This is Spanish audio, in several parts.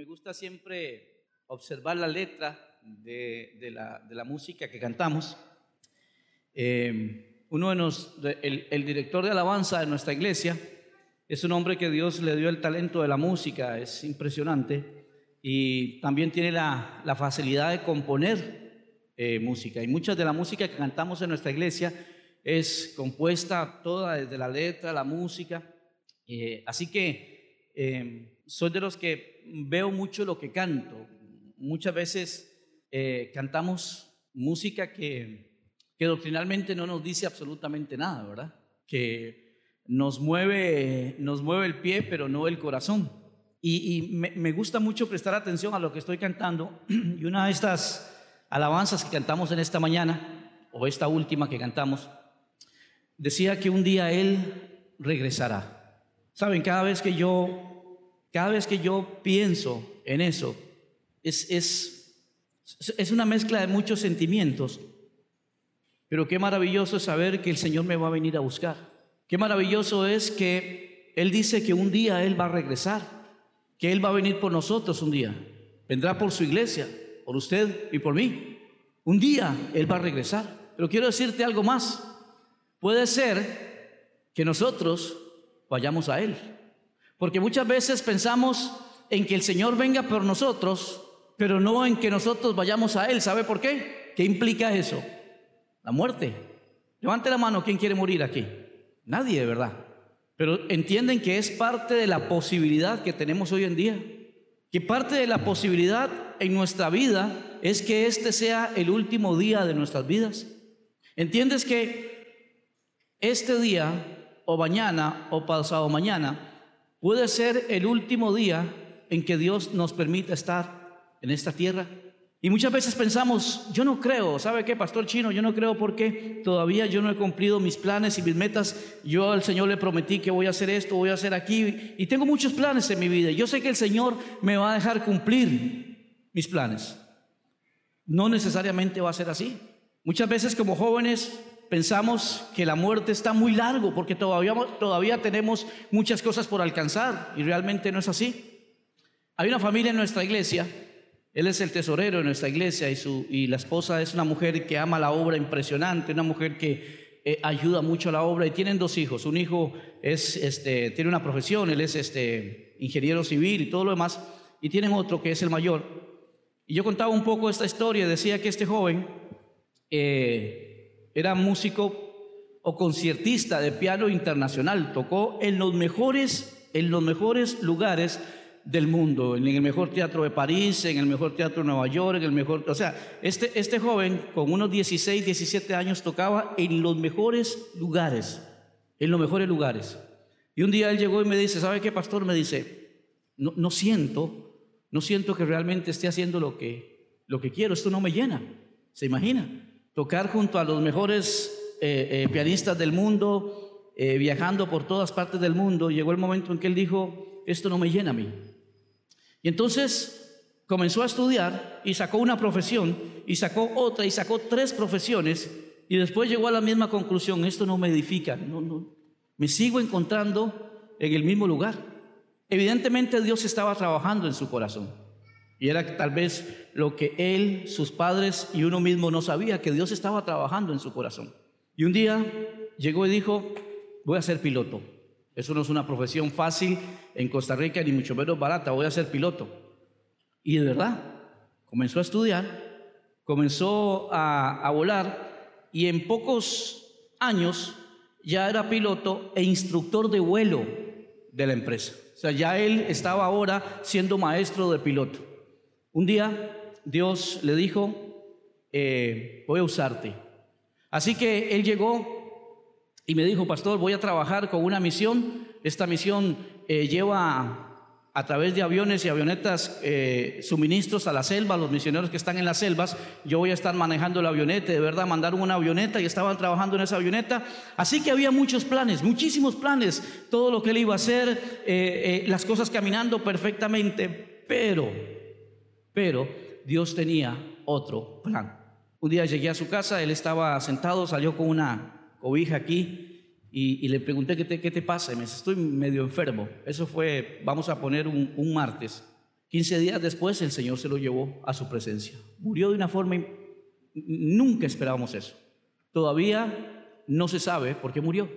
me gusta siempre observar la letra de, la, música que cantamos. Eh, uno de nos, el, director de alabanza de nuestra iglesia es un hombre que Dios le dio el talento de la música, es impresionante, y también tiene la, facilidad de componer eh, música. Y mucha de la música que cantamos en nuestra iglesia es compuesta toda desde la letra, la música. Eh, así que eh, soy de los que veo mucho lo que canto. Muchas veces eh, cantamos música que, doctrinalmente no nos dice absolutamente nada, ¿verdad? Que nos mueve, nos mueve el pie, pero no el corazón. Y, y me, me, gusta mucho prestar atención a lo que estoy cantando. Y una de estas alabanzas que cantamos en esta mañana, o esta última que cantamos, decía que un día Él regresará. Saben, cada vez que yo cada vez que yo pienso en eso, es, es, es una mezcla de muchos sentimientos. Pero qué maravilloso es saber que el Señor me va a venir a buscar. Qué maravilloso es que Él dice que un día Él va a regresar, que Él va a venir por nosotros un día. Vendrá por su iglesia, por usted y por mí. Un día Él va a regresar. Pero quiero decirte algo más. Puede ser que nosotros vayamos a Él. Porque muchas veces pensamos en que el Señor venga por nosotros, pero no en que nosotros vayamos a Él. ¿Sabe por qué? ¿Qué implica eso? La muerte. Levante la mano, ¿quién quiere morir aquí? Nadie, verdad. Pero entienden que es parte de la posibilidad que tenemos hoy en día. Que parte de la posibilidad en nuestra vida es que este sea el último día de nuestras vidas. ¿Entiendes que este día o mañana o pasado mañana puede ser el último día en que Dios nos permita estar en esta tierra. Y muchas veces pensamos, yo no creo, ¿sabe qué, pastor chino? Yo no creo porque todavía yo no he cumplido mis planes y mis metas. Yo al Señor le prometí que voy a hacer esto, voy a hacer aquí. Y tengo muchos planes en mi vida. Yo sé que el Señor me va a dejar cumplir mis planes. No necesariamente va a ser así. Muchas veces como jóvenes pensamos que la muerte está muy largo porque todavía, todavía tenemos muchas cosas por alcanzar y realmente no es así. Hay una familia en nuestra iglesia, él es el tesorero de nuestra iglesia y, su, y la esposa es una mujer que ama la obra impresionante, una mujer que eh, ayuda mucho a la obra y tienen dos hijos. Un hijo es, este, tiene una profesión, él es este, ingeniero civil y todo lo demás, y tienen otro que es el mayor. Y yo contaba un poco esta historia, decía que este joven... Eh, era músico o conciertista de piano internacional, tocó en los mejores, en los mejores lugares del mundo, en el mejor teatro de París, en el mejor teatro de Nueva York, en el mejor, o sea, este, este joven con unos 16, 17 años tocaba en los mejores lugares, en los mejores lugares. Y un día él llegó y me dice, ¿sabe qué, pastor? Me dice, no, no siento, no siento que realmente esté haciendo lo que, lo que quiero, esto no me llena, ¿se imagina? Tocar junto a los mejores eh, eh, pianistas del mundo, eh, viajando por todas partes del mundo, llegó el momento en que él dijo, esto no me llena a mí. Y entonces comenzó a estudiar y sacó una profesión y sacó otra y sacó tres profesiones y después llegó a la misma conclusión, esto no me edifica, no, no, me sigo encontrando en el mismo lugar. Evidentemente Dios estaba trabajando en su corazón. Y era tal vez lo que él, sus padres y uno mismo no sabía, que Dios estaba trabajando en su corazón. Y un día llegó y dijo, voy a ser piloto. Eso no es una profesión fácil en Costa Rica, ni mucho menos barata, voy a ser piloto. Y de verdad, comenzó a estudiar, comenzó a, volar y en pocos años ya era piloto e instructor de vuelo de la empresa. O sea, ya él estaba ahora siendo maestro de piloto. Un día Dios le dijo, eh, voy a usarte. Así que él llegó y me dijo, pastor, voy a trabajar con una misión. Esta misión eh, lleva a través de aviones y avionetas eh, suministros a la selva, los misioneros que están en las selvas. Yo voy a estar manejando la avioneta, de verdad, mandaron una avioneta y estaban trabajando en esa avioneta. Así que había muchos planes, muchísimos planes, todo lo que él iba a hacer, las cosas caminando perfectamente, pero pero Dios tenía otro plan. Un día llegué a su casa, él estaba sentado, salió con una cobija aquí y, le pregunté, ¿qué te, ¿qué te, pasa? Y me dice, estoy medio enfermo. Eso fue, vamos a poner un, martes. 15 días después el Señor se lo llevó a su presencia. Murió de una forma, nunca esperábamos eso. Todavía no se sabe por qué murió.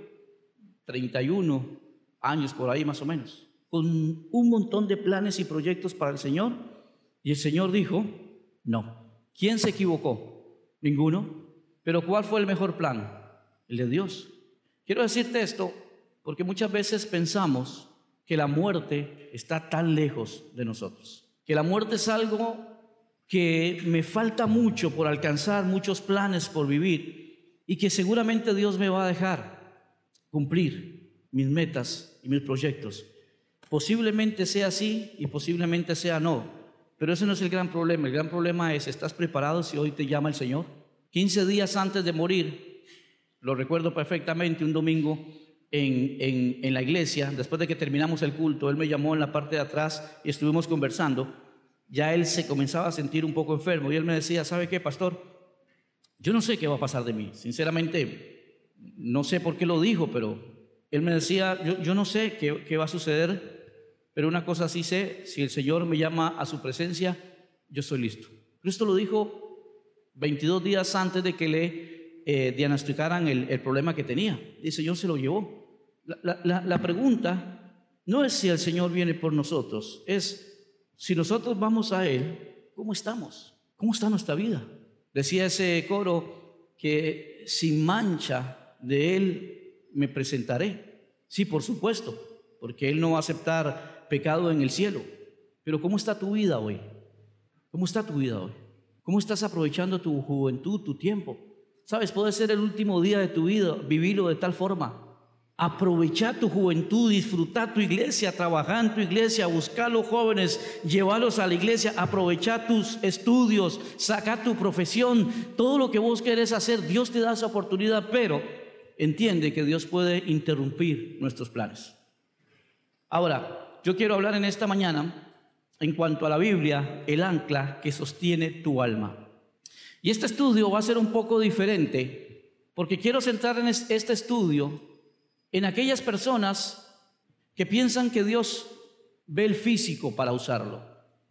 31 años por ahí más o menos. Con un montón de planes y proyectos para el Señor. Y el Señor dijo, no. ¿Quién se equivocó? Ninguno. Pero ¿cuál fue el mejor plan? El de Dios. Quiero decirte esto porque muchas veces pensamos que la muerte está tan lejos de nosotros, que la muerte es algo que me falta mucho por alcanzar, muchos planes por vivir y que seguramente Dios me va a dejar cumplir mis metas y mis proyectos. Posiblemente sea así y posiblemente sea no, pero ese no es el gran problema. El gran problema es, ¿estás preparado si hoy te llama el Señor? 15 días antes de morir, lo recuerdo perfectamente, un domingo en, la iglesia, después de que terminamos el culto, él me llamó en la parte de atrás y estuvimos conversando. Ya él se comenzaba a sentir un poco enfermo y él me decía, ¿sabe qué, pastor? Yo no sé qué va a pasar de mí. Sinceramente, no sé por qué lo dijo, pero él me decía, yo, no sé qué, qué va a suceder, pero una cosa sí sé, si el Señor me llama a su presencia, yo estoy listo. Cristo lo dijo 22 días antes de que le eh, diagnosticaran el, el, problema que tenía. Dice, yo se lo llevó. La, pregunta no es si el Señor viene por nosotros, es si nosotros vamos a Él, ¿cómo estamos? ¿Cómo está nuestra vida? Decía ese coro que sin mancha de Él me presentaré. Sí, por supuesto, porque Él no va a aceptar pecado en el cielo. Pero ¿cómo está tu vida hoy? ¿Cómo está tu vida hoy? ¿Cómo estás aprovechando tu juventud, tu tiempo? Sabes, puede ser el último día de tu vida, vivirlo de tal forma Aprovecha tu juventud, disfrutar tu iglesia, trabajar en tu iglesia, buscar a los jóvenes, llevarlos a la iglesia, aprovechar tus estudios, sacar tu profesión, todo lo que vos querés hacer, Dios te da esa oportunidad, pero entiende que Dios puede interrumpir nuestros planes. Ahora, yo quiero hablar en esta mañana en cuanto a la Biblia, el ancla que sostiene tu alma. Y este estudio va a ser un poco diferente, porque quiero centrar en este estudio en aquellas personas que piensan que Dios ve el físico para usarlo,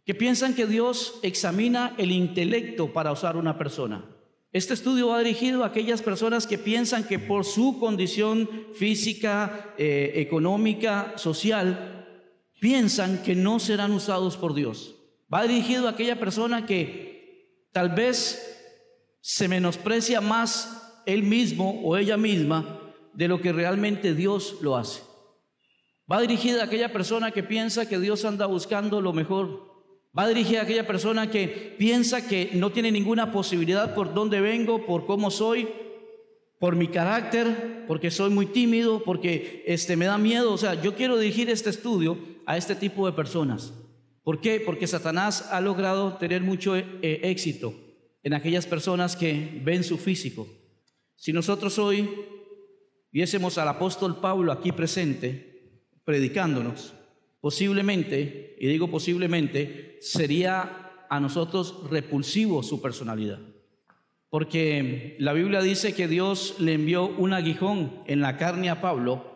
que piensan que Dios examina el intelecto para usar una persona. Este estudio va dirigido a aquellas personas que piensan que por su condición física, eh, económica, social, piensan que no serán usados por Dios. Va dirigido a aquella persona que tal vez se menosprecia más él mismo o ella misma de lo que realmente Dios lo hace. Va dirigida a aquella persona que piensa que Dios anda buscando lo mejor. Va dirigida a aquella persona que piensa que no tiene ninguna posibilidad por dónde vengo, por cómo soy, por mi carácter, porque soy muy tímido, porque este, me da miedo. O sea, yo quiero dirigir este estudio a este tipo de personas. ¿Por qué? Porque Satanás ha logrado tener mucho eh, éxito en aquellas personas que ven su físico. Si nosotros hoy viésemos al apóstol Pablo aquí presente, predicándonos, posiblemente, y digo posiblemente, sería a nosotros repulsivo su personalidad. Porque la Biblia dice que Dios le envió un aguijón en la carne a Pablo,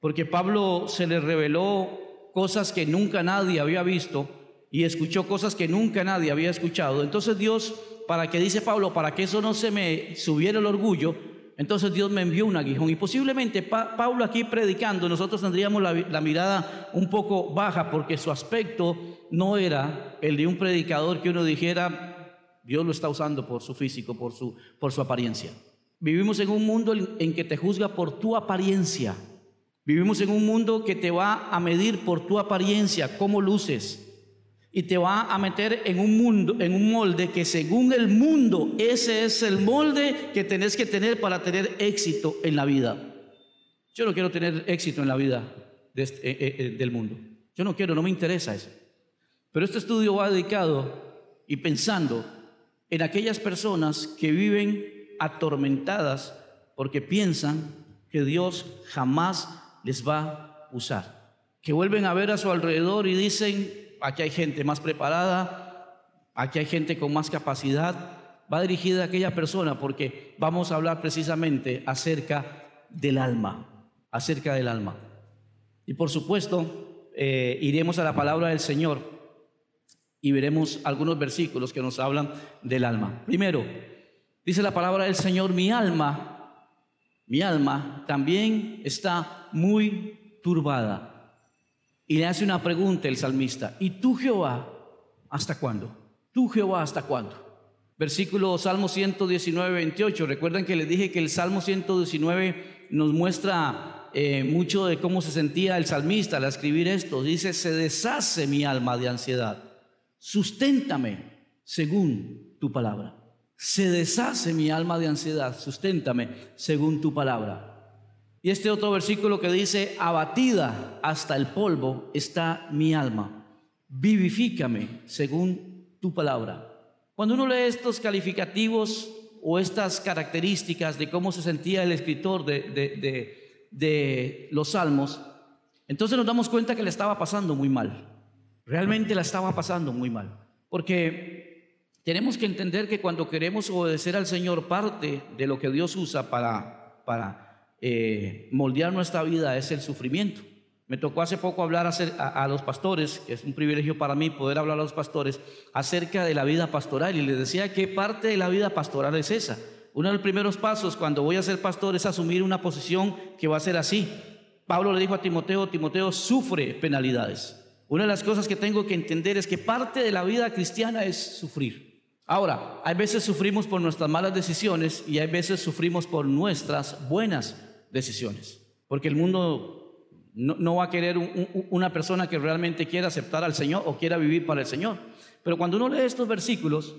porque Pablo se le reveló cosas que nunca nadie había visto y escuchó cosas que nunca nadie había escuchado. Entonces Dios, para que dice Pablo, para que eso no se me subiera el orgullo, entonces Dios me envió un aguijón. Y posiblemente Pablo aquí predicando, nosotros tendríamos la, mirada un poco baja porque su aspecto no era el de un predicador que uno dijera, Dios lo está usando por su físico, por su, por su apariencia. Vivimos en un mundo en que te juzga por tu apariencia. Vivimos en un mundo que te va a medir por tu apariencia, cómo luces, y te va a meter en un mundo, en un molde que según el mundo, ese es el molde que tenés que tener para tener éxito en la vida. Yo no quiero tener éxito en la vida este, eh, eh, eh, del mundo. Yo no quiero, no me interesa eso. Pero este estudio va dedicado y pensando en aquellas personas que viven atormentadas porque piensan que Dios jamás les va a usar. Que vuelven a ver a su alrededor y dicen, aquí hay gente más preparada, aquí hay gente con más capacidad. Va dirigida a aquella persona porque vamos a hablar precisamente acerca del alma, acerca del alma. Y por supuesto, eh, iremos a la palabra del Señor y veremos algunos versículos que nos hablan del alma. Primero, dice la palabra del Señor, mi alma, mi alma también está muy turbada. Y le hace una pregunta el salmista, ¿y tú Jehová hasta cuándo? ¿Tú Jehová hasta cuándo? Versículo Salmo 119, 28. Recuerdan que les dije que el Salmo 119 nos muestra eh, mucho de cómo se sentía el salmista al escribir esto. Dice, se deshace mi alma de ansiedad. Susténtame según tu palabra. Se deshace mi alma de ansiedad. Susténtame según tu palabra. Y este otro versículo que dice, abatida hasta el polvo está mi alma. Vivifícame según tu palabra. Cuando uno lee estos calificativos o estas características de cómo se sentía el escritor de, los salmos, entonces nos damos cuenta que le estaba pasando muy mal. Realmente la estaba pasando muy mal. Porque tenemos que entender que cuando queremos obedecer al Señor, parte de lo que Dios usa para, para eh, moldear nuestra vida es el sufrimiento. Me tocó hace poco hablar a, los pastores, que es un privilegio para mí poder hablar a los pastores, acerca de la vida pastoral. Y les decía que parte de la vida pastoral es esa. Uno de los primeros pasos cuando voy a ser pastor es asumir una posición que va a ser así. Pablo le dijo a Timoteo, Timoteo sufre penalidades. Una de las cosas que tengo que entender es que parte de la vida cristiana es sufrir. Ahora, hay veces sufrimos por nuestras malas decisiones y hay veces sufrimos por nuestras buenas decisiones. Porque el mundo no, va a querer una persona que realmente quiera aceptar al Señor o quiera vivir para el Señor. Pero cuando uno lee estos versículos,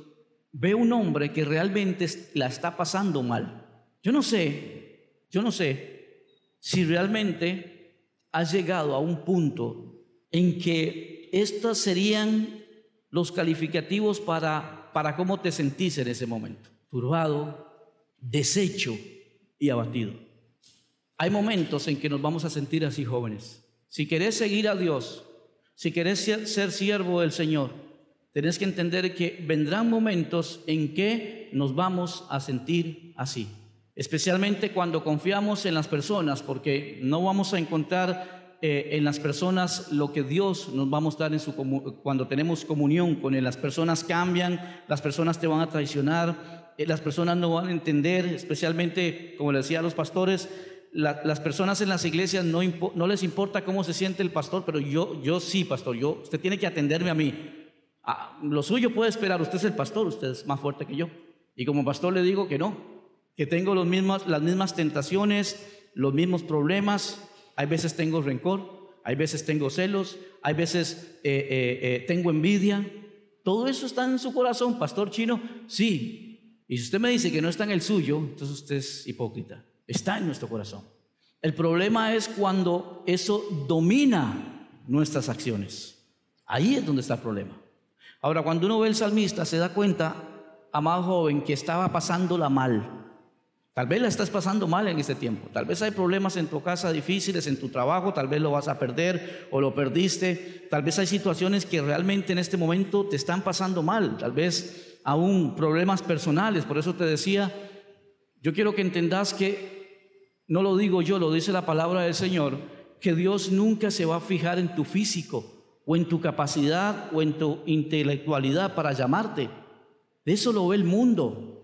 ve un hombre que realmente la está pasando mal. Yo no sé, yo no sé si realmente has llegado a un punto en que estos serían los calificativos para, para cómo te sentís en ese momento. Turbado, deshecho y abatido. Hay momentos en que nos vamos a sentir así jóvenes. Si querés seguir a Dios, si querés ser siervo del Señor, tenés que entender que vendrán momentos en que nos vamos a sentir así. Especialmente cuando confiamos en las personas, porque no vamos a encontrar eh, en las personas lo que Dios nos va a mostrar en su cuando tenemos comunión con Él. Las personas cambian, las personas te van a traicionar, eh, las personas no van a entender, especialmente, como le decía a los pastores, las personas en las iglesias no, no, les importa cómo se siente el pastor, pero yo, yo sí, pastor, yo, usted tiene que atenderme a mí. Ah, lo suyo puede esperar, usted es el pastor, usted es más fuerte que yo. Y como pastor le digo que no, que tengo los mismos, las mismas tentaciones, los mismos problemas, hay veces tengo rencor, hay veces tengo celos, hay veces eh, eh, eh, tengo envidia. Todo eso está en su corazón, pastor chino, sí. Y si usted me dice que no está en el suyo, entonces usted es hipócrita. Está en nuestro corazón. El problema es cuando eso domina nuestras acciones. Ahí es donde está el problema. Ahora, cuando uno ve el salmista, se da cuenta, amado joven, que estaba pasándola mal. Tal vez la estás pasando mal en este tiempo. Tal vez hay problemas en tu casa difíciles, en tu trabajo, tal vez lo vas a perder o lo perdiste. Tal vez hay situaciones que realmente en este momento te están pasando mal. Tal vez aún problemas personales. Por eso te decía, yo quiero que entendas que no lo digo yo, lo dice la palabra del Señor, que Dios nunca se va a fijar en tu físico o en tu capacidad o en tu intelectualidad para llamarte. De eso lo ve el mundo.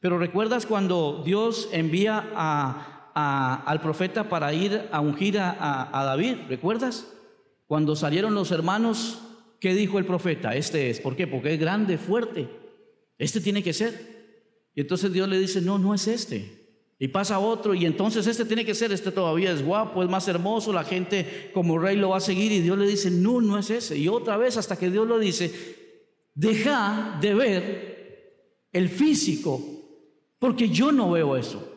Pero recuerdas cuando Dios envía al profeta para ir a ungir a, a David, ¿recuerdas? Cuando salieron los hermanos, ¿qué dijo el profeta? Este es, ¿por qué? Porque es grande, fuerte. Este tiene que ser. Y entonces Dios le dice, no, no es este. Y pasa otro y entonces este tiene que ser, este todavía es guapo, es más hermoso, la gente como rey lo va a seguir y Dios le dice, no, no es ese. Y otra vez hasta que Dios lo dice, deja de ver el físico, porque yo no veo eso.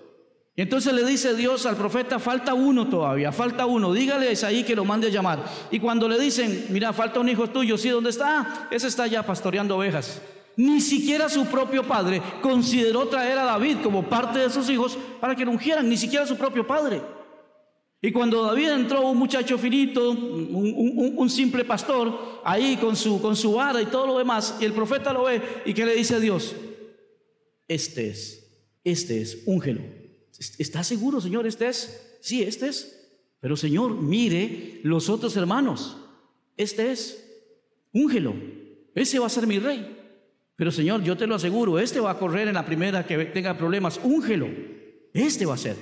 Y entonces le dice Dios al profeta, falta uno todavía, falta uno, dígale a Isaí que lo mande a llamar. Y cuando le dicen, mira, falta un hijo tuyo, ¿sí? ¿Dónde está? Ese está ya pastoreando ovejas. Ni siquiera su propio padre consideró traer a David como parte de sus hijos para que lo ungieran, ni siquiera su propio padre. Y cuando David entró, un muchacho finito, un, simple pastor, ahí con su, con su vara y todo lo demás, y el profeta lo ve y que le dice a Dios, este es, este es, úngelo. ¿Está seguro, Señor? ¿Este es? Sí, este es. Pero Señor, mire los otros hermanos. Este es, úngelo. ese va a ser mi rey. Pero Señor, yo te lo aseguro, este va a correr en la primera que tenga problemas, úngelo, este va a ser.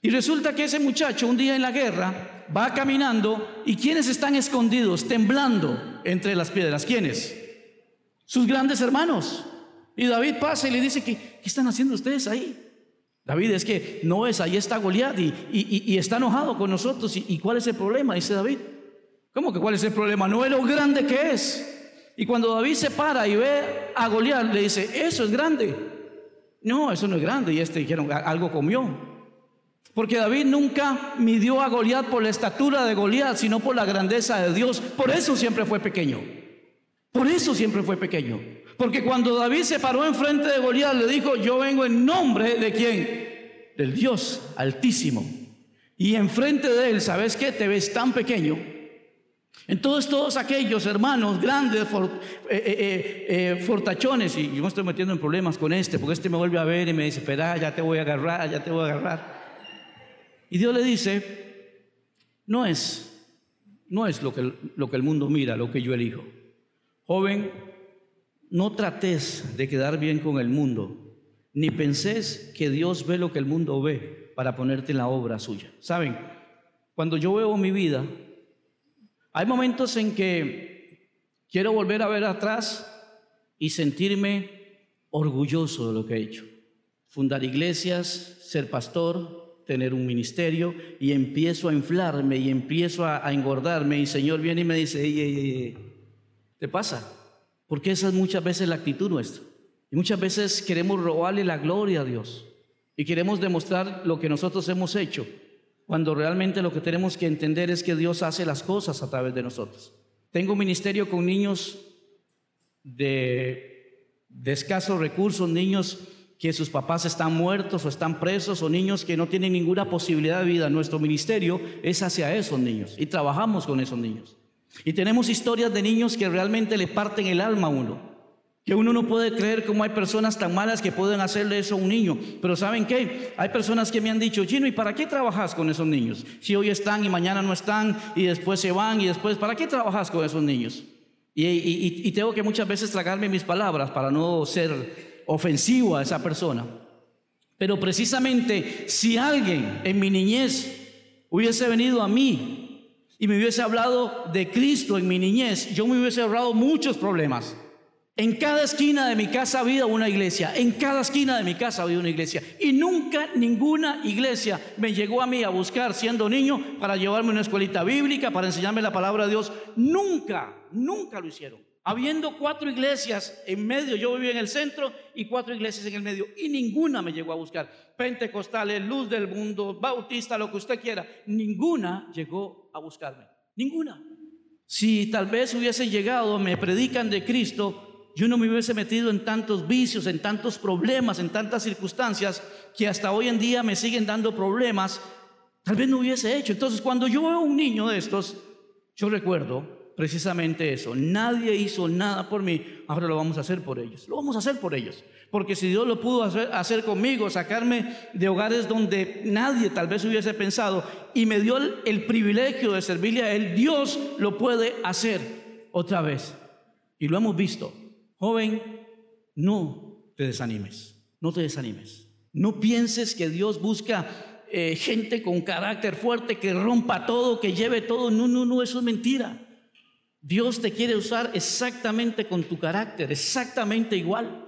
Y resulta que ese muchacho un día en la guerra va caminando y quienes están escondidos, temblando entre las piedras, ¿quiénes? Sus grandes hermanos. Y David pasa y le dice, ¿qué, qué están haciendo ustedes ahí? David es que no es, ahí está Goliat y, y, está enojado con nosotros. ¿Y, ¿Y cuál es el problema? Dice David. ¿Cómo que cuál es el problema? No es lo grande que es. Y cuando David se para y ve a Goliat, le dice, eso es grande. No, eso no es grande. Y este dijeron, algo comió. Porque David nunca midió a Goliat por la estatura de Goliat, sino por la grandeza de Dios. Por eso siempre fue pequeño. Por eso siempre fue pequeño. Porque cuando David se paró enfrente de Goliat, le dijo, yo vengo en nombre de quién? Del Dios altísimo. Y enfrente de él, ¿sabes qué? Te ves tan pequeño. Entonces todos aquellos hermanos grandes, eh, eh, eh, fortachones, y yo me estoy metiendo en problemas con este, porque este me vuelve a ver y me dice, espera, ya te voy a agarrar, ya te voy a agarrar. Y Dios le dice, no es, no es lo que, lo que el mundo mira, lo que yo elijo. Joven, no trates de quedar bien con el mundo, ni penses que Dios ve lo que el mundo ve para ponerte en la obra suya. Saben, cuando yo veo mi vida, hay momentos en que quiero volver a ver atrás y sentirme orgulloso de lo que he hecho. Fundar iglesias, ser pastor, tener un ministerio y empiezo a inflarme y empiezo a, engordarme y el Señor viene y me dice, ey, ey, ey, ¿te pasa? Porque esa es muchas veces la actitud nuestra. Y muchas veces queremos robarle la gloria a Dios. Y queremos demostrar lo que nosotros hemos hecho. Cuando realmente lo que tenemos que entender es que Dios hace las cosas a través de nosotros. Tengo un ministerio con niños de, de escasos recursos, niños que sus papás están muertos o están presos o niños que no tienen ninguna posibilidad de vida. Nuestro ministerio es hacia esos niños y trabajamos con esos niños. Y tenemos historias de niños que realmente le parten el alma a uno. Que uno no puede creer cómo hay personas tan malas que pueden hacerle eso a un niño. Pero ¿saben qué? Hay personas que me han dicho, Gino, ¿y para qué trabajas con esos niños? Si hoy están y mañana no están y después se van y después, ¿para qué trabajas con esos niños? Y, y tengo que muchas veces tragarme mis palabras para no ser ofensivo a esa persona. Pero precisamente si alguien en mi niñez hubiese venido a mí y me hubiese hablado de Cristo en mi niñez, yo me hubiese ahorrado muchos problemas. En cada esquina de mi casa había una iglesia, en cada esquina de mi casa había una iglesia. Y nunca ninguna iglesia me llegó a mí a buscar siendo niño para llevarme una escuelita bíblica, para enseñarme la palabra de Dios. Nunca, nunca lo hicieron. Habiendo cuatro iglesias en medio, yo vivía en el centro y cuatro iglesias en el medio, y ninguna me llegó a buscar. Pentecostales, luz del mundo, bautista, lo que usted quiera, ninguna llegó a buscarme. Ninguna. Si tal vez hubiese llegado, me predican de Cristo, yo no me hubiese metido en tantos vicios, en tantos problemas, en tantas circunstancias que hasta hoy en día me siguen dando problemas, tal vez no hubiese hecho. Entonces, cuando yo veo a un niño de estos, yo recuerdo precisamente eso. Nadie hizo nada por mí, ahora lo vamos a hacer por ellos. Lo vamos a hacer por ellos. Porque si Dios lo pudo hacer, hacer conmigo, sacarme de hogares donde nadie tal vez hubiese pensado y me dio el, privilegio de servirle a Él, Dios lo puede hacer otra vez. Y lo hemos visto. Joven, no te desanimes, no te desanimes. No pienses que Dios busca eh, gente con carácter fuerte que rompa todo, que lleve todo. No, no, no, eso es mentira. Dios te quiere usar exactamente con tu carácter, exactamente igual.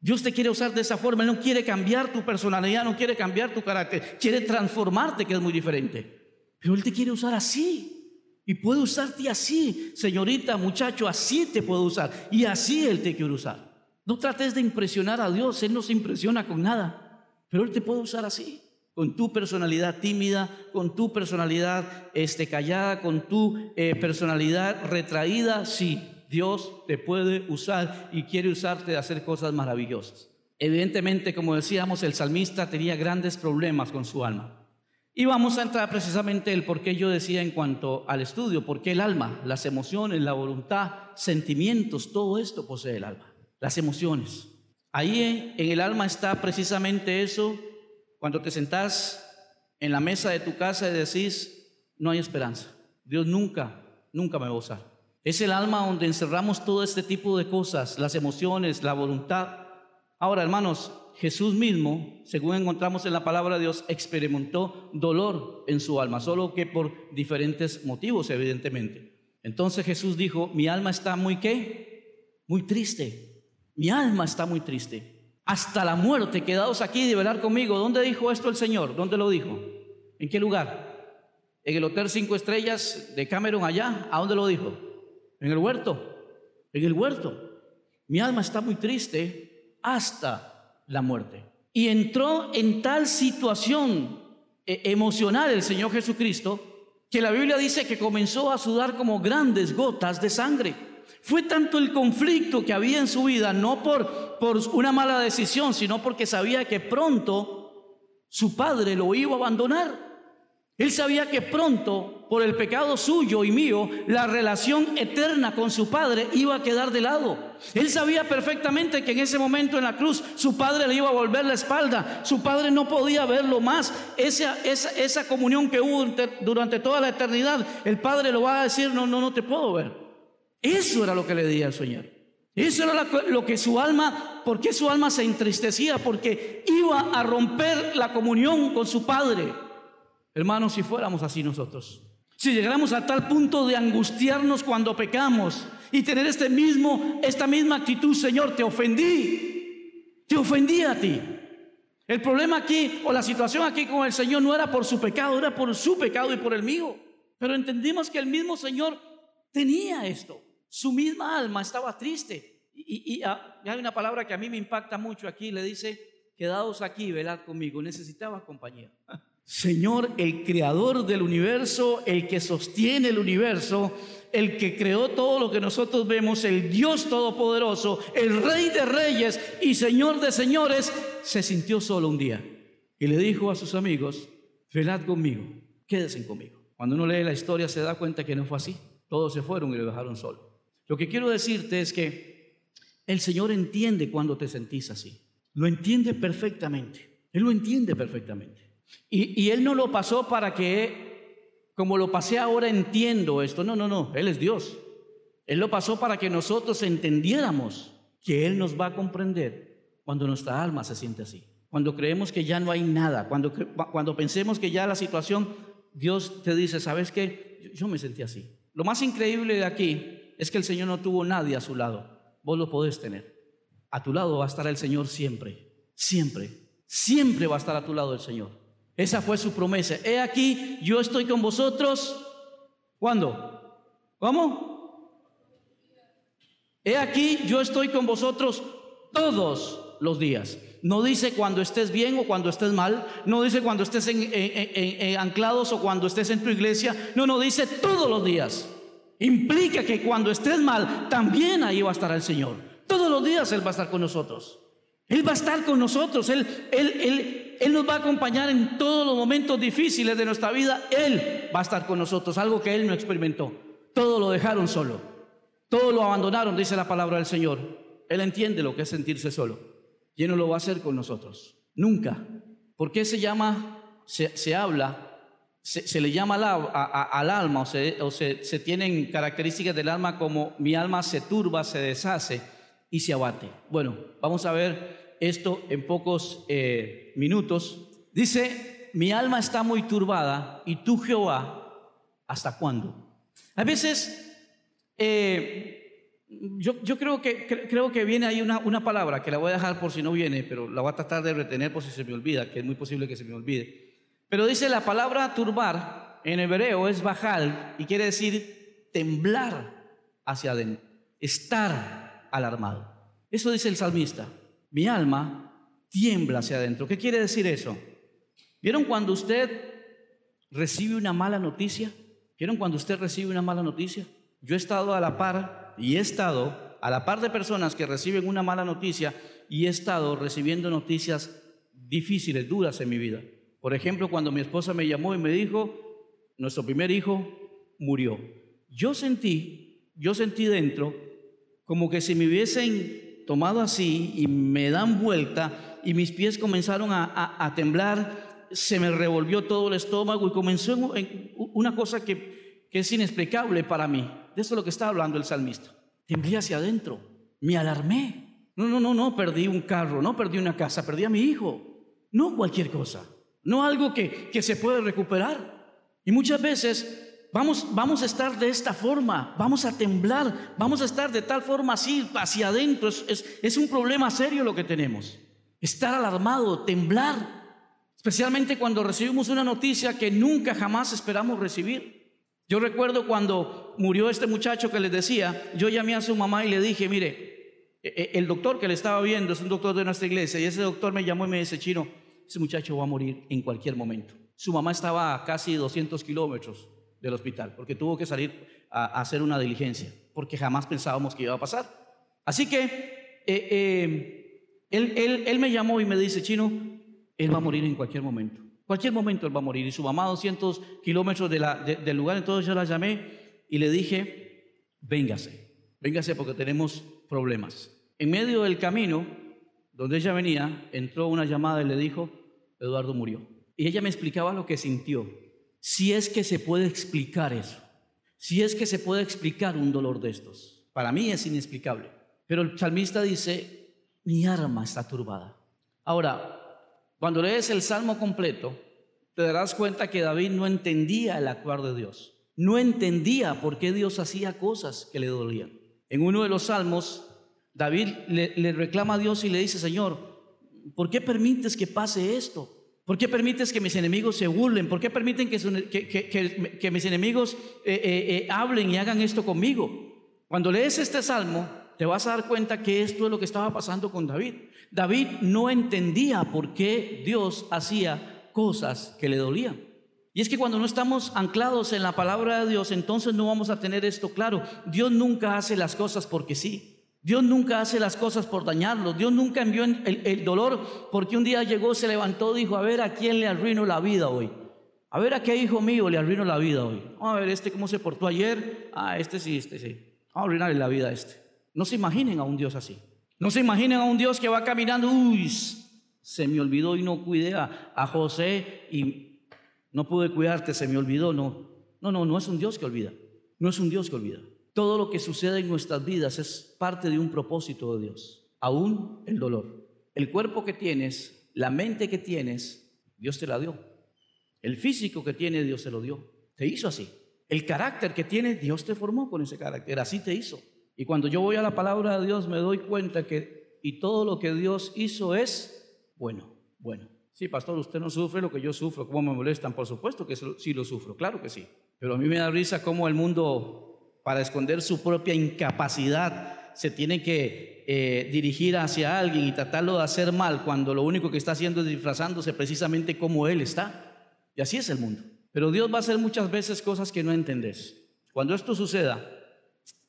Dios te quiere usar de esa forma, Él no quiere cambiar tu personalidad, no quiere cambiar tu carácter, quiere transformarte, que es muy diferente. Pero Él te quiere usar así. Y puede usarte así, señorita, muchacho, así te puede usar. Y así Él te quiere usar. No trates de impresionar a Dios, Él no se impresiona con nada. Pero Él te puede usar así con tu personalidad tímida, con tu personalidad este, callada, con tu eh, personalidad retraída, sí, Dios te puede usar y quiere usarte de hacer cosas maravillosas. Evidentemente, como decíamos, el salmista tenía grandes problemas con su alma. Y vamos a entrar precisamente el por qué yo decía en cuanto al estudio, por qué el alma, las emociones, la voluntad, sentimientos, todo esto posee el alma, las emociones. Ahí en el alma está precisamente eso cuando te sentás en la mesa de tu casa y decís, no hay esperanza. Dios nunca, nunca me va a usar. Es el alma donde encerramos todo este tipo de cosas, las emociones, la voluntad. Ahora, hermanos, Jesús mismo, según encontramos en la palabra de Dios, experimentó dolor en su alma, solo que por diferentes motivos, evidentemente. Entonces Jesús dijo, mi alma está muy qué? Muy triste. Mi alma está muy triste. Hasta la muerte, quedados aquí de velar conmigo. ¿Dónde dijo esto el Señor? ¿Dónde lo dijo? ¿En qué lugar? ¿En el Hotel Cinco Estrellas de Cameron allá? ¿A dónde lo dijo? En el huerto. En el huerto. Mi alma está muy triste hasta la muerte. Y entró en tal situación eh, emocional el Señor Jesucristo que la Biblia dice que comenzó a sudar como grandes gotas de sangre. Fue tanto el conflicto que había en su vida, no por, por una mala decisión, sino porque sabía que pronto su padre lo iba a abandonar. Él sabía que pronto, por el pecado suyo y mío, la relación eterna con su padre iba a quedar de lado. Él sabía perfectamente que en ese momento en la cruz su padre le iba a volver la espalda. Su padre no podía verlo más. Esa, esa, esa comunión que hubo durante toda la eternidad, el padre lo va a decir, no, no, no te puedo ver. Eso era lo que le decía el Señor. Eso era lo que su alma, ¿por qué su alma se entristecía? Porque iba a romper la comunión con su padre. Hermanos, si fuéramos así nosotros, si llegáramos a tal punto de angustiarnos cuando pecamos y tener este mismo, esta misma actitud, Señor, te ofendí, te ofendí a ti. El problema aquí o la situación aquí con el Señor no era por su pecado, era por su pecado y por el mío. Pero entendimos que el mismo Señor tenía esto. Su misma alma estaba triste. Y, y hay una palabra que a mí me impacta mucho aquí. Le dice, quedaos aquí, velad conmigo. Necesitaba compañía. Señor, el creador del universo, el que sostiene el universo, el que creó todo lo que nosotros vemos, el Dios todopoderoso, el rey de reyes y señor de señores, se sintió solo un día y le dijo a sus amigos, velad conmigo, quédense conmigo. Cuando uno lee la historia se da cuenta que no fue así, todos se fueron y lo dejaron solo. Lo que quiero decirte es que el Señor entiende cuando te sentís así, lo entiende perfectamente, Él lo entiende perfectamente. Y, Él no lo pasó para que, como lo pasé ahora, entiendo esto. No, no, no, Él es Dios. Él lo pasó para que nosotros entendiéramos que Él nos va a comprender cuando nuestra alma se siente así. Cuando creemos que ya no hay nada, cuando, cuando pensemos que ya la situación, Dios te dice, ¿sabes qué? Yo me sentí así. Lo más increíble de aquí es que el Señor no tuvo nadie a su lado. Vos lo podés tener. A tu lado va a estar el Señor siempre, siempre, siempre va a estar a tu lado el Señor. Esa fue su promesa. He aquí, yo estoy con vosotros. ¿Cuándo? ¿Cómo? He aquí, yo estoy con vosotros todos los días. No dice cuando estés bien o cuando estés mal. No dice cuando estés en, anclados o cuando estés en tu iglesia. No, no, dice todos los días. Implica que cuando estés mal, también ahí va a estar el Señor. Todos los días Él va a estar con nosotros. Él va a estar con nosotros. Él, él, él, él nos va a acompañar en todos los momentos difíciles de nuestra vida. Él va a estar con nosotros, algo que Él no experimentó. Todo lo dejaron solo. Todo lo abandonaron, dice la palabra del Señor. Él entiende lo que es sentirse solo. Y Él no lo va a hacer con nosotros. Nunca. ¿Por qué se llama, se, habla, se, le llama al, alma o, se, tienen características del alma como mi alma se turba, se deshace y se abate? Bueno, vamos a ver esto en pocos eh, minutos. Dice, mi alma está muy turbada y tú Jehová, ¿hasta cuándo? A veces, eh, yo, yo, creo, que, creo que viene ahí una, una, palabra que la voy a dejar por si no viene, pero la voy a tratar de retener por si se me olvida, que es muy posible que se me olvide. Pero dice la palabra turbar en hebreo es bajal y quiere decir temblar hacia adentro, estar alarmado. Eso dice el salmista mi alma tiembla hacia adentro. ¿Qué quiere decir eso? ¿Vieron cuando usted recibe una mala noticia? ¿Vieron cuando usted recibe una mala noticia? Yo he estado a la par y he estado a la par de personas que reciben una mala noticia y he estado recibiendo noticias difíciles, duras en mi vida. Por ejemplo, cuando mi esposa me llamó y me dijo, nuestro primer hijo murió. Yo sentí, yo sentí dentro como que si me hubiesen tomado así y me dan vuelta y mis pies comenzaron a, temblar, se me revolvió todo el estómago y comenzó una cosa que, es inexplicable para mí. De eso es lo que está hablando el salmista. Temblé hacia adentro, me alarmé. No, no, no, no, perdí un carro, no perdí una casa, perdí a mi hijo. No cualquier cosa, no algo que, que se puede recuperar. Y muchas veces vamos, vamos a estar de esta forma, vamos a temblar, vamos a estar de tal forma así, hacia adentro. Es, es un problema serio lo que tenemos. Estar alarmado, temblar. Especialmente cuando recibimos una noticia que nunca jamás esperamos recibir. Yo recuerdo cuando murió este muchacho que les decía, yo llamé a su mamá y le dije, mire, e, e, el doctor que le estaba viendo es un doctor de nuestra iglesia y ese doctor me llamó y me dice, chino, ese muchacho va a morir en cualquier momento. Su mamá estaba a casi 200 kilómetros del hospital porque tuvo que salir a, hacer una diligencia porque jamás pensábamos que iba a pasar. Así que eh, eh, él, él, él me llamó y me dice, chino, él va a morir en cualquier momento. Cualquier momento él va a morir. Y su mamá a 200 kilómetros del lugar, entonces yo la llamé y le dije, véngase, véngase porque tenemos problemas. En medio del camino, donde ella venía, entró una llamada y le dijo, Eduardo murió. Y ella me explicaba lo que sintió. Si es que se puede explicar eso, si es que se puede explicar un dolor de estos. Para mí es inexplicable. Pero el salmista dice, mi arma está turbada. Ahora, cuando lees el Salmo completo, te darás cuenta que David no entendía el actuar de Dios. No entendía por qué Dios hacía cosas que le dolían. En uno de los salmos, David le, reclama a Dios y le dice, Señor, ¿por qué permites que pase esto? ¿Por qué permites que mis enemigos se burlen? ¿Por qué permiten que, mis enemigos eh, eh, eh, hablen y hagan esto conmigo? Cuando lees este salmo, te vas a dar cuenta que esto es lo que estaba pasando con David. David no entendía por qué Dios hacía cosas que le dolían. Y es que cuando no estamos anclados en la palabra de Dios, entonces no vamos a tener esto claro. Dios nunca hace las cosas porque sí. Dios nunca hace las cosas por dañarlos. Dios nunca envió el, dolor porque un día llegó, se levantó, dijo, a ver a quién le arruino la vida hoy. A ver a qué hijo mío le arruino la vida hoy. Vamos a ver este cómo se portó ayer. Ah, este sí, este sí. Vamos a arruinarle la vida a este. No se imaginen a un Dios así. No se imaginen a un Dios que va caminando, uy, se me olvidó y no cuidé a, José y no pude cuidarte, se me olvidó. No, no, no, no es un Dios que olvida. No es un Dios que olvida. Todo lo que sucede en nuestras vidas es parte de un propósito de Dios. Aún el dolor. El cuerpo que tienes, la mente que tienes, Dios te la dio. El físico que tienes, Dios te lo dio. Te hizo así. El carácter que tienes, Dios te formó con ese carácter. Así te hizo. Y cuando yo voy a la palabra de Dios me doy cuenta que y todo lo que Dios hizo es bueno, bueno. Sí, pastor, usted no sufre lo que yo sufro, cómo me molestan, por supuesto que sí lo sufro, claro que sí. Pero a mí me da risa cómo el mundo, para esconder su propia incapacidad, se tiene que eh, dirigir hacia alguien y tratarlo de hacer mal cuando lo único que está haciendo es disfrazándose precisamente como Él está. Y así es el mundo. Pero Dios va a hacer muchas veces cosas que no entendés. Cuando esto suceda,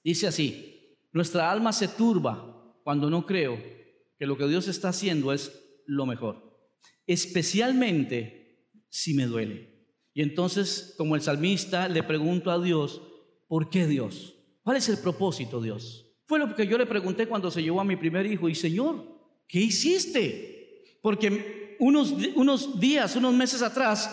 dice así, nuestra alma se turba cuando no creo que lo que Dios está haciendo es lo mejor, especialmente si me duele. Y entonces, como el salmista, le pregunto a Dios, ¿por qué Dios? ¿Cuál es el propósito, Dios? Fue lo que yo le pregunté cuando se llevó a mi primer hijo y Señor, ¿qué hiciste? Porque unos, unos días, unos meses atrás,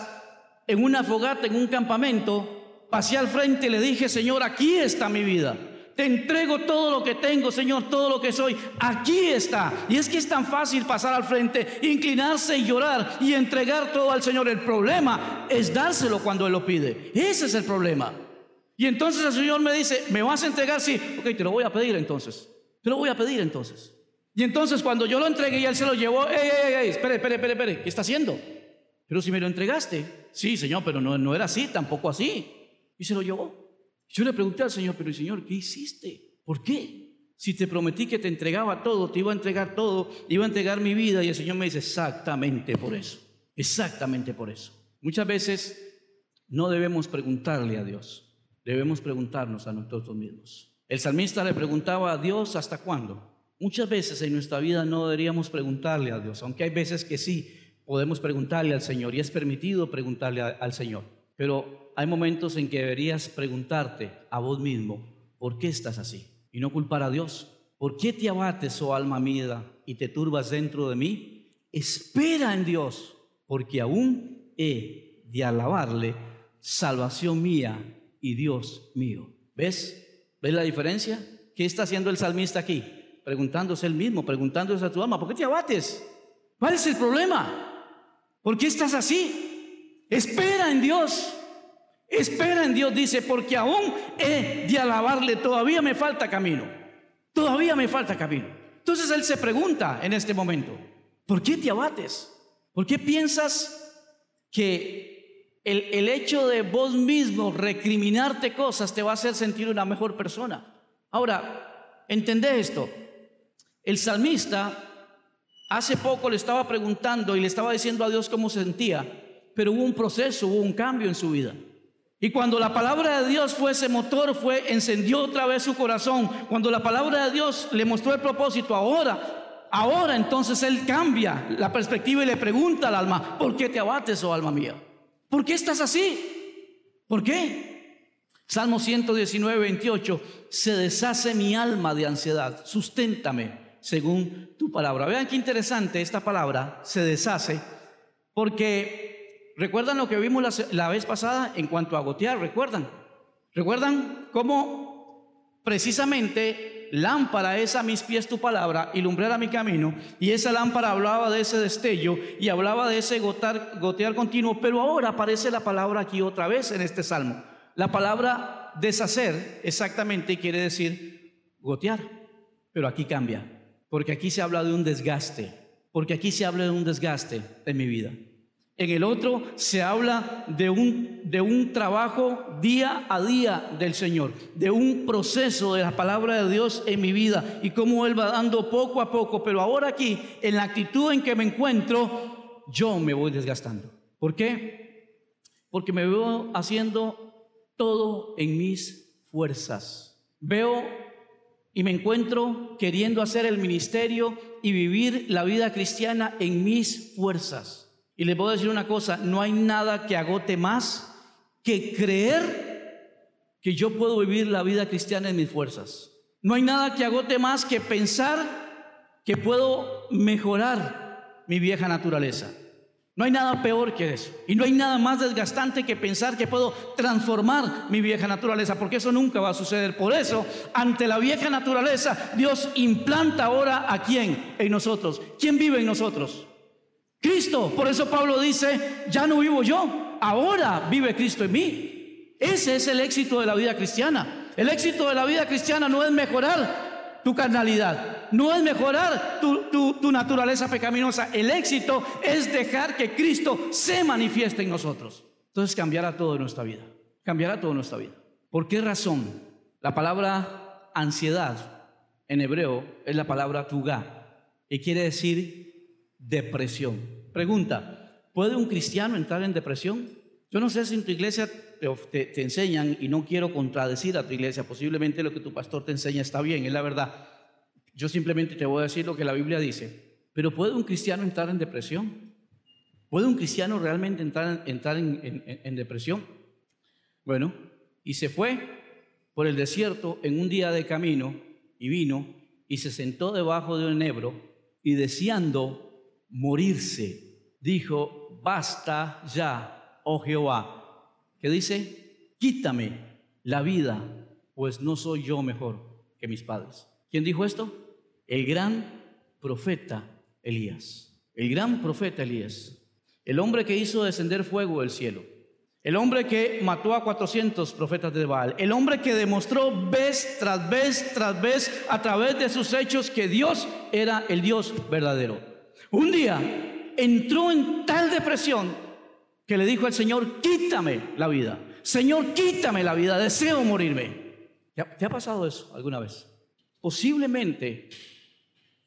en una fogata, en un campamento, pasé al frente y le dije, Señor, aquí está mi vida. Te entrego todo lo que tengo, Señor, todo lo que soy. Aquí está. Y es que es tan fácil pasar al frente, inclinarse y llorar y entregar todo al Señor. El problema es dárselo cuando Él lo pide. Ese es el problema. Y entonces el Señor me dice, ¿me vas a entregar? Sí. Ok, te lo voy a pedir entonces. Te lo voy a pedir entonces. Y entonces cuando yo lo entregué y Él se lo llevó, ey, ey, ey, espere, espere, espere, espere, ¿qué está haciendo? Pero si me lo entregaste, sí, Señor, pero no, no era así, tampoco así. Y se lo llevó. Yo le pregunté al Señor, pero Señor, ¿qué hiciste? ¿Por qué? Si te prometí que te entregaba todo, te iba a entregar todo, iba a entregar mi vida, y el Señor me dice, exactamente por eso, exactamente por eso. Muchas veces no debemos preguntarle a Dios, debemos preguntarnos a nosotros mismos. El salmista le preguntaba a Dios, ¿hasta cuándo? Muchas veces en nuestra vida no deberíamos preguntarle a Dios, aunque hay veces que sí podemos preguntarle al Señor y es permitido preguntarle al Señor. Pero hay momentos en que deberías preguntarte a vos mismo, ¿por qué estás así? Y no culpar a Dios. ¿Por qué te abates, oh alma mía, y te turbas dentro de mí? Espera en Dios, porque aún he de alabarle, salvación mía y Dios mío. ¿Ves? ¿Ves la diferencia? ¿Qué está haciendo el salmista aquí? Preguntándose él mismo, preguntándose a tu alma, ¿por qué te abates? ¿Cuál es el problema? ¿Por qué estás así? Espera en Dios. Espera en Dios, dice, porque aún he de alabarle, todavía me falta camino. Todavía me falta camino. Entonces él se pregunta en este momento, ¿por qué te abates? ¿Por qué piensas que el, hecho de vos mismo recriminarte cosas te va a hacer sentir una mejor persona? Ahora, entendé esto. El salmista hace poco le estaba preguntando y le estaba diciendo a Dios cómo se sentía, pero hubo un proceso, hubo un cambio en su vida. Y cuando la palabra de Dios fue ese motor, fue encendió otra vez su corazón. Cuando la palabra de Dios le mostró el propósito, ahora, ahora entonces él cambia la perspectiva y le pregunta al alma, ¿por qué te abates, oh alma mía? ¿Por qué estás así? ¿Por qué? Salmo 119, 28, se deshace mi alma de ansiedad, susténtame según tu palabra. Vean qué interesante esta palabra, se deshace, porque recuerdan lo que vimos la, vez pasada en cuanto a gotear, recuerdan. ¿Recuerdan cómo precisamente lámpara es a mis pies tu palabra y lumbrera mi camino? Y esa lámpara hablaba de ese destello y hablaba de ese gotear continuo, pero ahora aparece la palabra aquí otra vez en este salmo. La palabra deshacer exactamente quiere decir gotear, pero aquí cambia, porque aquí se habla de un desgaste, porque aquí se habla de un desgaste en mi vida. En el otro se habla de un, de un trabajo día a día del Señor, de un proceso de la palabra de Dios en mi vida y cómo Él va dando poco a poco. Pero ahora aquí, en la actitud en que me encuentro, yo me voy desgastando. ¿Por qué? Porque me veo haciendo todo en mis fuerzas. Veo y me encuentro queriendo hacer el ministerio y vivir la vida cristiana en mis fuerzas. Y les voy a decir una cosa, no hay nada que agote más que creer que yo puedo vivir la vida cristiana en mis fuerzas. No hay nada que agote más que pensar que puedo mejorar mi vieja naturaleza. No hay nada peor que eso. Y no hay nada más desgastante que pensar que puedo transformar mi vieja naturaleza, porque eso nunca va a suceder. Por eso, ante la vieja naturaleza, Dios implanta ahora a quién en nosotros. ¿Quién vive en nosotros? Cristo. Por eso Pablo dice, ya no vivo yo, ahora vive Cristo en mí. Ese es el éxito de la vida cristiana. El éxito de la vida cristiana no es mejorar tu carnalidad, no es mejorar tu, naturaleza pecaminosa. El éxito es dejar que Cristo se manifieste en nosotros. Entonces cambiará todo en nuestra vida. Cambiará todo en nuestra vida. ¿Por qué razón? La palabra ansiedad en hebreo es la palabra tugá y quiere decir depresión. Pregunta, ¿puede un cristiano entrar en depresión? Yo no sé si en tu iglesia te, enseñan, y no quiero contradecir a tu iglesia, posiblemente lo que tu pastor te enseña está bien, es la verdad. Yo simplemente te voy a decir lo que la Biblia dice. Pero ¿puede un cristiano entrar en depresión? ¿Puede un cristiano realmente entrar, entrar en, depresión? Bueno, y se fue por el desierto en un día de camino y vino y se sentó debajo de un enebro y deseando morirse, dijo, basta ya, oh Jehová, que dice, quítame la vida, pues no soy yo mejor que mis padres. ¿Quién dijo esto? El gran profeta Elías. El gran profeta Elías. El hombre que hizo descender fuego del cielo. El hombre que mató a 400 profetas de Baal. El hombre que demostró vez tras vez tras vez a través de sus hechos que Dios era el Dios verdadero. Un día entró en tal depresión que le dijo al Señor, quítame la vida. Señor, quítame la vida, deseo morirme. ¿Te ha, pasado eso alguna vez? Posiblemente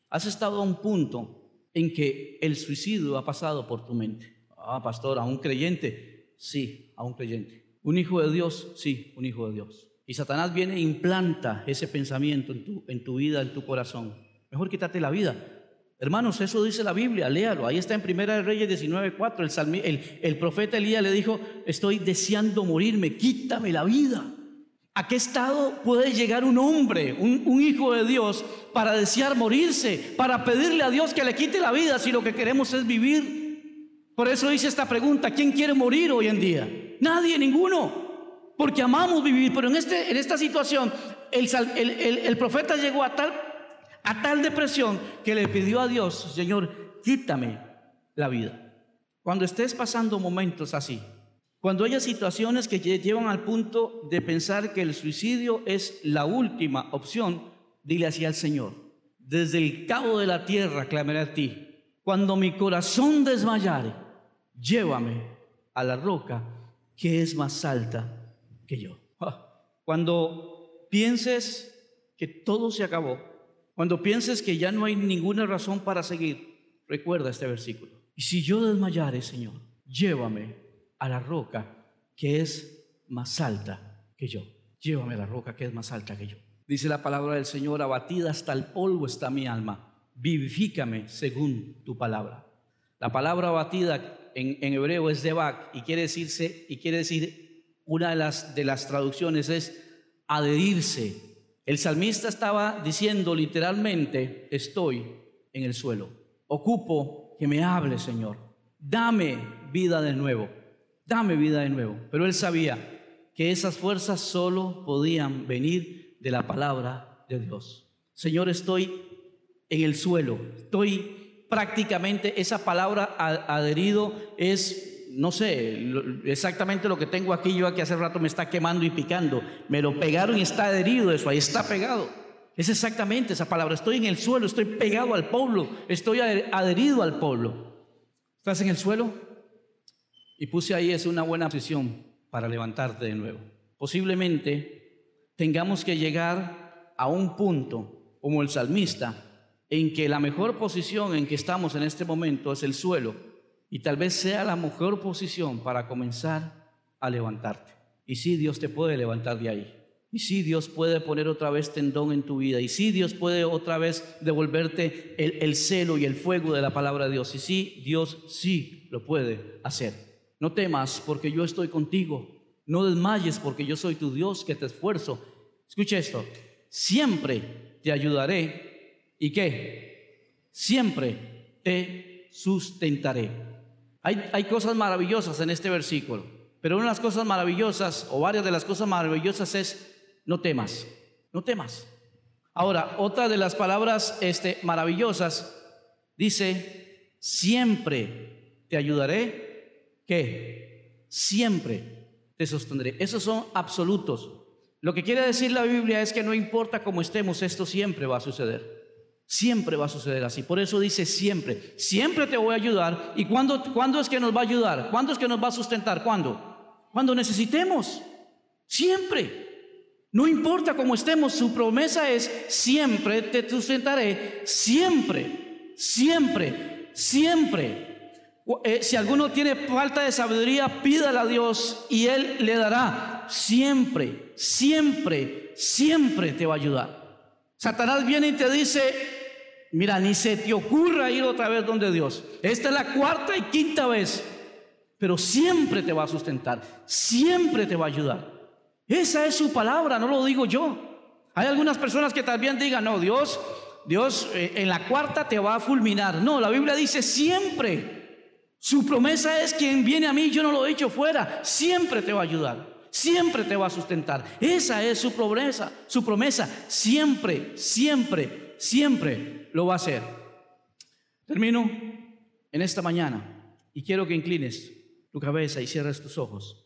has estado a un punto en que el suicidio ha pasado por tu mente. Ah, pastor, a un creyente, sí, a un creyente. Un hijo de Dios, sí, un hijo de Dios. Y Satanás viene e implanta ese pensamiento en tu, en tu vida, en tu corazón. Mejor quítate la vida. Hermanos, eso dice la Biblia, léalo. Ahí está en Primera de Reyes 19.4. El, el, el profeta Elías le dijo, estoy deseando morirme, quítame la vida. ¿A qué estado puede llegar un hombre, un, hijo de Dios, para desear morirse, para pedirle a Dios que le quite la vida si lo que queremos es vivir? Por eso hice esta pregunta, ¿quién quiere morir hoy en día? Nadie, ninguno, porque amamos vivir, pero en, este, en esta situación el, profeta llegó a tal, a tal depresión que le pidió a Dios, Señor, quítame la vida. Cuando estés pasando momentos así, cuando haya situaciones que llevan al punto de pensar que el suicidio es la última opción, dile así al Señor, desde el cabo de la tierra clamaré a ti. Cuando mi corazón desmayare, llévame a la roca que es más alta que yo. Cuando pienses que todo se acabó, cuando pienses que ya no hay ninguna razón para seguir, recuerda este versículo. Y si yo desmayare, Señor, llévame a la roca que es más alta que yo. Llévame a la roca que es más alta que yo. Dice la palabra del Señor, abatida hasta el polvo está mi alma, vivifícame según tu palabra. La palabra abatida en, hebreo es debak y quiere decirse y quiere decir una de las de las traducciones es adherirse. El salmista estaba diciendo literalmente, estoy en el suelo. Ocupo que me hable, Señor. Dame vida de nuevo. Dame vida de nuevo. Pero él sabía que esas fuerzas solo podían venir de la palabra de Dios. Señor, estoy en el suelo. Estoy prácticamente, esa palabra adherido es no sé exactamente lo que tengo aquí, yo aquí hace rato me está quemando y picando. Me lo pegaron y está adherido eso, ahí está pegado. Es exactamente esa palabra. Estoy en el suelo, estoy pegado al pueblo, estoy adherido al pueblo. ¿Estás en el suelo? Y puse ahí es una buena posición para levantarte de nuevo. Posiblemente tengamos que llegar a un punto, como el salmista, en que la mejor posición en que estamos en este momento es el suelo y tal vez sea la mejor posición para comenzar a levantarte. Y sí, Dios te puede levantar de ahí. Y sí, Dios puede poner otra vez tendón en tu vida. Y sí, Dios puede otra vez devolverte el, el celo y el fuego de la palabra de Dios. Y sí, Dios sí lo puede hacer. No temas porque yo estoy contigo. No desmayes porque yo soy tu Dios que te esfuerzo. Escucha esto. Siempre te ayudaré. ¿Y qué? Siempre te sustentaré. Hay, cosas maravillosas en este versículo, pero una de las cosas maravillosas, o varias de las cosas maravillosas es, no temas, no temas. Ahora, otra de las palabras este, maravillosas dice, siempre te ayudaré, ¿qué? Siempre te sostendré. Esos son absolutos. Lo que quiere decir la Biblia es que no importa cómo estemos, esto siempre va a suceder. Siempre va a suceder así. Por eso dice siempre, siempre te voy a ayudar. ¿Y cuándo, cuándo es que nos va a ayudar? ¿Cuándo es que nos va a sustentar? ¿Cuándo? Cuando necesitemos. Siempre. No importa cómo estemos, su promesa es siempre te sustentaré. Siempre, siempre, siempre. Eh, si alguno tiene falta de sabiduría, pídale a Dios y Él le dará. Siempre, siempre, siempre te va a ayudar. Satanás viene y te dice, Mira, ni se te ocurra ir otra vez donde Dios. Esta es la cuarta y quinta vez. Pero siempre te va a sustentar, siempre te va a ayudar. Esa es su palabra, no lo digo yo. Hay algunas personas que también digan, no, Dios, Dios eh, en la cuarta te va a fulminar. No, la Biblia dice siempre. Su promesa es quien viene a mí, yo no lo he hecho fuera, siempre te va a ayudar siempre te va a sustentar. Esa es su promesa, su promesa, siempre, siempre, siempre lo va a hacer. Termino en esta mañana y quiero que inclines tu cabeza y cierres tus ojos.